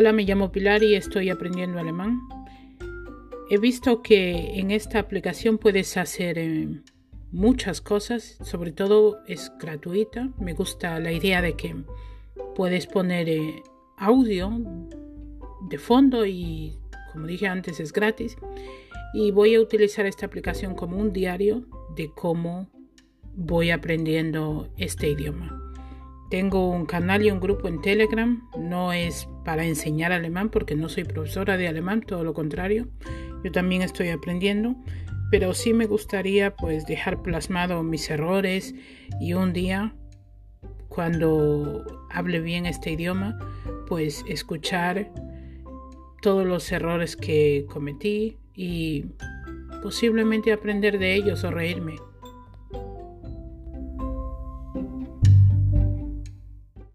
Hola, me llamo Pilar y estoy aprendiendo alemán. He visto que en esta aplicación puedes hacer eh, muchas cosas, sobre todo es gratuita. Me gusta la idea de que puedes poner eh, audio de fondo y como dije antes es gratis. Y voy a utilizar esta aplicación como un diario de cómo voy aprendiendo este idioma. Tengo un canal y un grupo en Telegram. No es para enseñar alemán porque no soy profesora de alemán, todo lo contrario. Yo también estoy aprendiendo, pero sí me gustaría pues dejar plasmado mis errores y un día cuando hable bien este idioma, pues escuchar todos los errores que cometí y posiblemente aprender de ellos o reírme.